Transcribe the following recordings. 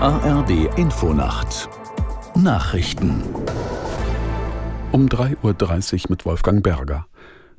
ARD Infonacht Nachrichten um 3.30 Uhr mit Wolfgang Berger.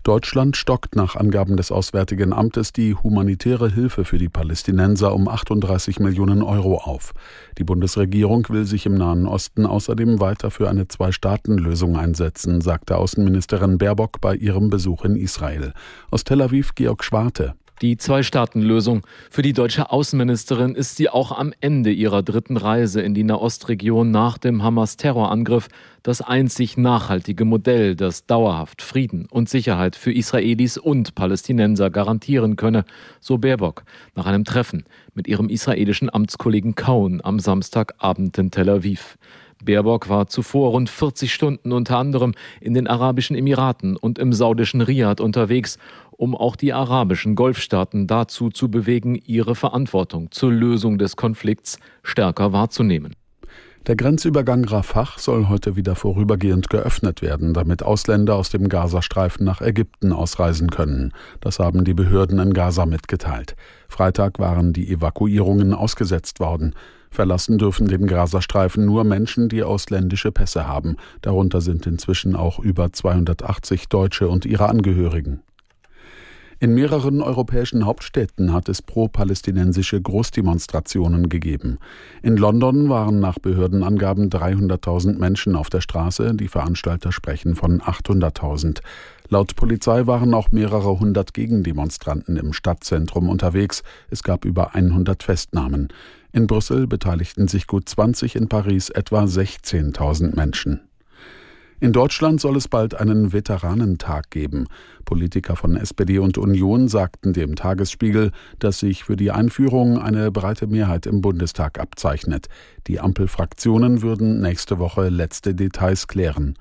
Deutschland stockt nach Angaben des Auswärtigen Amtes die humanitäre Hilfe für die Palästinenser um 38 Millionen Euro auf. Die Bundesregierung will sich im Nahen Osten außerdem weiter für eine Zwei-Staaten-Lösung einsetzen, sagte Außenministerin Baerbock bei ihrem Besuch in Israel. Aus Tel Aviv Georg Schwarte. Die Zwei-Staaten-Lösung. Für die deutsche Außenministerin ist sie auch am Ende ihrer dritten Reise in die Nahostregion nach dem Hamas-Terrorangriff das einzig nachhaltige Modell, das dauerhaft Frieden und Sicherheit für Israelis und Palästinenser garantieren könne, so Baerbock nach einem Treffen mit ihrem israelischen Amtskollegen Kaun am Samstagabend in Tel Aviv. Baerbock war zuvor rund 40 Stunden unter anderem in den Arabischen Emiraten und im saudischen Riyadh unterwegs, um auch die arabischen Golfstaaten dazu zu bewegen, ihre Verantwortung zur Lösung des Konflikts stärker wahrzunehmen. Der Grenzübergang Rafah soll heute wieder vorübergehend geöffnet werden, damit Ausländer aus dem Gazastreifen nach Ägypten ausreisen können. Das haben die Behörden in Gaza mitgeteilt. Freitag waren die Evakuierungen ausgesetzt worden. Verlassen dürfen den Gazastreifen nur Menschen, die ausländische Pässe haben. Darunter sind inzwischen auch über 280 Deutsche und ihre Angehörigen. In mehreren europäischen Hauptstädten hat es pro-palästinensische Großdemonstrationen gegeben. In London waren nach Behördenangaben 300.000 Menschen auf der Straße, die Veranstalter sprechen von 800.000. Laut Polizei waren auch mehrere hundert Gegendemonstranten im Stadtzentrum unterwegs. Es gab über 100 Festnahmen. In Brüssel beteiligten sich gut 20, in Paris etwa 16.000 Menschen. In Deutschland soll es bald einen Veteranentag geben. Politiker von SPD und Union sagten dem Tagesspiegel, dass sich für die Einführung eine breite Mehrheit im Bundestag abzeichnet. Die Ampelfraktionen würden nächste Woche letzte Details klären.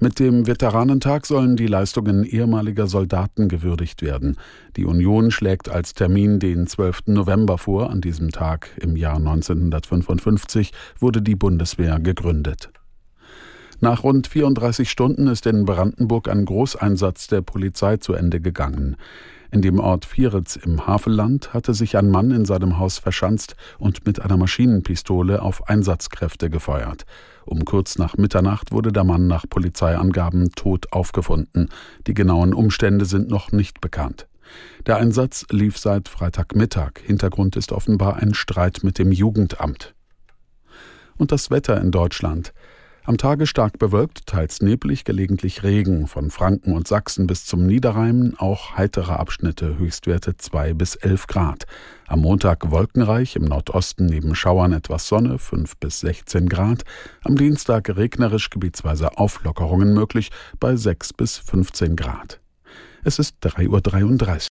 Mit dem Veteranentag sollen die Leistungen ehemaliger Soldaten gewürdigt werden. Die Union schlägt als Termin den 12. November vor. An diesem Tag im Jahr 1955 wurde die Bundeswehr gegründet. Nach rund 34 Stunden ist in Brandenburg ein Großeinsatz der Polizei zu Ende gegangen. In dem Ort Vieritz im Havelland hatte sich ein Mann in seinem Haus verschanzt und mit einer Maschinenpistole auf Einsatzkräfte gefeuert. Um kurz nach Mitternacht wurde der Mann nach Polizeiangaben tot aufgefunden. Die genauen Umstände sind noch nicht bekannt. Der Einsatz lief seit Freitagmittag. Hintergrund ist offenbar ein Streit mit dem Jugendamt. Und das Wetter in Deutschland. Am Tage stark bewölkt, teils neblig, gelegentlich Regen. Von Franken und Sachsen bis zum Niederrhein auch heitere Abschnitte, Höchstwerte 2 bis 11 Grad. Am Montag wolkenreich, im Nordosten neben Schauern etwas Sonne, 5 bis 16 Grad. Am Dienstag regnerisch, gebietsweise Auflockerungen möglich, bei 6 bis 15 Grad. Es ist 3.33 Uhr.